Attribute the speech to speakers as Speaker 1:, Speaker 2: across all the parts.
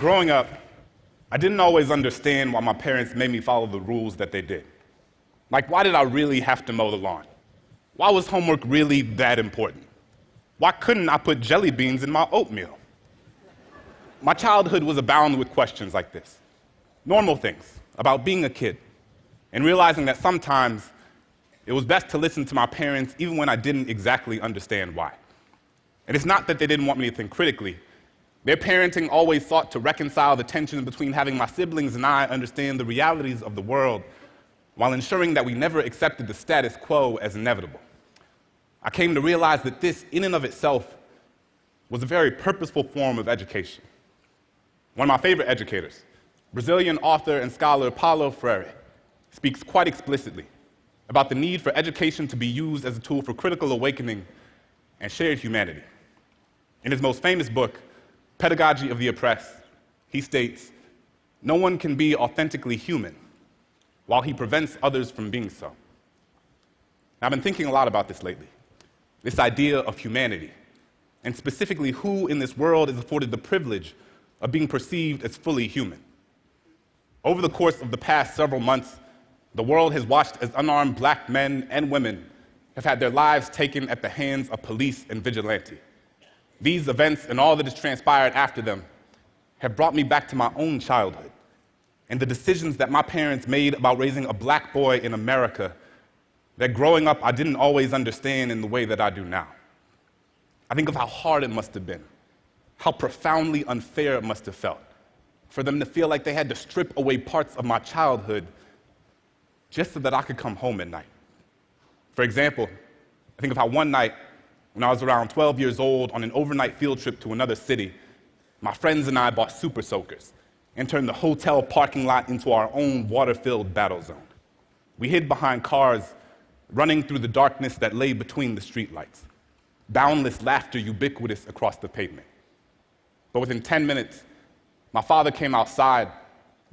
Speaker 1: Growing up, I didn't always understand why my parents made me follow the rules that they did. Like, why did I really have to mow the lawn? Why was homework really that important? Why couldn't I put jelly beans in my oatmeal? My childhood was abound with questions like this normal things about being a kid, and realizing that sometimes it was best to listen to my parents even when I didn't exactly understand why. And it's not that they didn't want me to think critically. Their parenting always sought to reconcile the tension between having my siblings and I understand the realities of the world while ensuring that we never accepted the status quo as inevitable. I came to realize that this, in and of itself, was a very purposeful form of education. One of my favorite educators, Brazilian author and scholar Paulo Freire, speaks quite explicitly about the need for education to be used as a tool for critical awakening and shared humanity. In his most famous book, Pedagogy of the Oppressed, he states, No one can be authentically human while he prevents others from being so. I've been thinking a lot about this lately this idea of humanity, and specifically who in this world is afforded the privilege of being perceived as fully human. Over the course of the past several months, the world has watched as unarmed black men and women have had their lives taken at the hands of police and vigilante. These events and all that has transpired after them have brought me back to my own childhood and the decisions that my parents made about raising a black boy in America that growing up I didn't always understand in the way that I do now. I think of how hard it must have been, how profoundly unfair it must have felt for them to feel like they had to strip away parts of my childhood just so that I could come home at night. For example, I think of how one night, when I was around 12 years old on an overnight field trip to another city, my friends and I bought super soakers and turned the hotel parking lot into our own water filled battle zone. We hid behind cars running through the darkness that lay between the streetlights, boundless laughter ubiquitous across the pavement. But within 10 minutes, my father came outside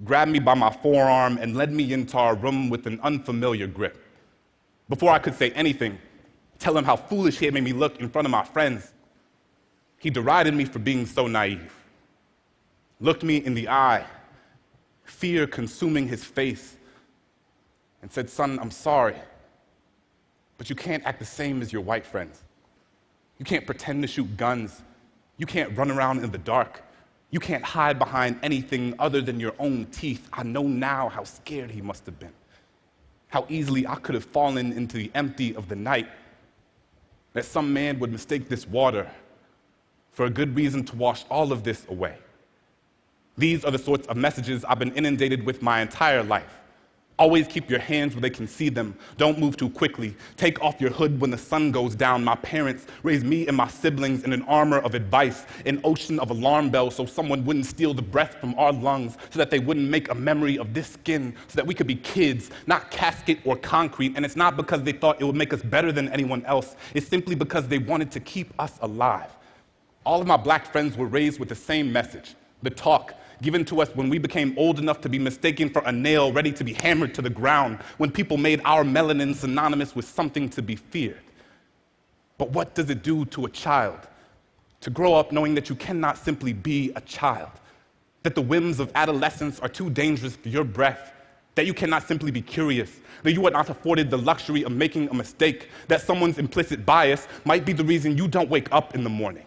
Speaker 1: grabbed me by my forearm, and led me into our room with an unfamiliar grip. Before I could say anything, tell him how foolish he had made me look in front of my friends, he derided me for being so naive, looked me in the eye, fear consuming his face, and said, Son, I'm sorry, but you can't act the same as your white friends. You can't pretend to shoot guns. You can't run around in the dark. You can't hide behind anything other than your own teeth. I know now how scared he must have been, how easily I could have fallen into the empty of the night, that some man would mistake this water for a good reason to wash all of this away. These are the sorts of messages I've been inundated with my entire life. Always keep your hands where they can see them. Don't move too quickly. Take off your hood when the sun goes down. My parents raised me and my siblings in an armor of advice, an ocean of alarm bells so someone wouldn't steal the breath from our lungs, so that they wouldn't make a memory of this skin, so that we could be kids, not casket or concrete. And it's not because they thought it would make us better than anyone else, it's simply because they wanted to keep us alive. All of my black friends were raised with the same message the talk, given to us when we became old enough to be mistaken for a nail ready to be hammered to the ground, when people made our melanin synonymous with something to be feared. But what does it do to a child to grow up knowing that you cannot simply be a child, that the whims of adolescence are too dangerous for your breath? That you cannot simply be curious, that you are not afforded the luxury of making a mistake, that someone's implicit bias might be the reason you don't wake up in the morning.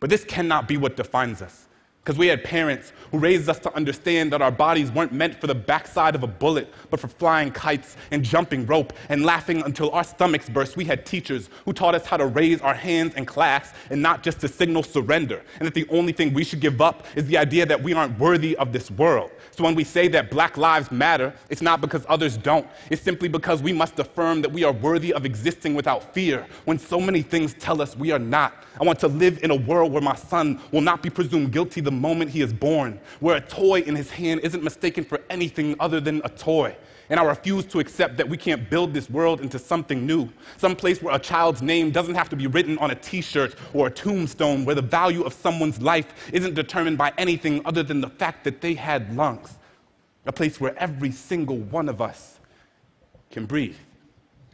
Speaker 1: But this cannot be what defines us. Because we had parents who raised us to understand that our bodies weren't meant for the backside of a bullet, but for flying kites and jumping rope and laughing until our stomachs burst. We had teachers who taught us how to raise our hands in class and not just to signal surrender, and that the only thing we should give up is the idea that we aren't worthy of this world. So when we say that black lives matter, it's not because others don't. It's simply because we must affirm that we are worthy of existing without fear when so many things tell us we are not. I want to live in a world where my son will not be presumed guilty the moment he is born, where a toy in his hand isn't mistaken for anything other than a toy. And I refuse to accept that we can't build this world into something new, some place where a child's name doesn't have to be written on a t shirt or a tombstone, where the value of someone's life isn't determined by anything other than the fact that they had lungs, a place where every single one of us can breathe.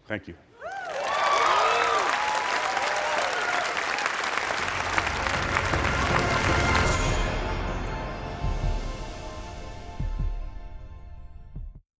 Speaker 1: Thank you.